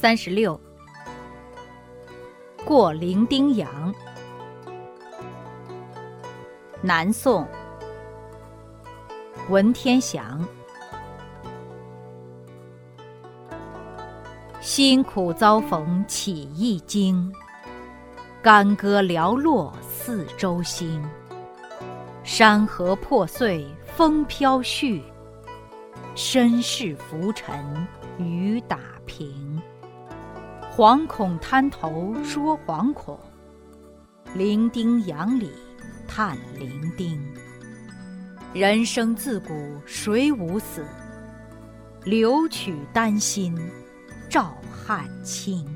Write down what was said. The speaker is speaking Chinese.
三十六，过零丁洋。南宋，文天祥。辛苦遭逢起一经，干戈寥落四周星。山河破碎风飘絮，身世浮沉雨打萍。惶恐滩头说惶恐，零丁洋里叹零丁。人生自古谁无死？留取丹心照汗青。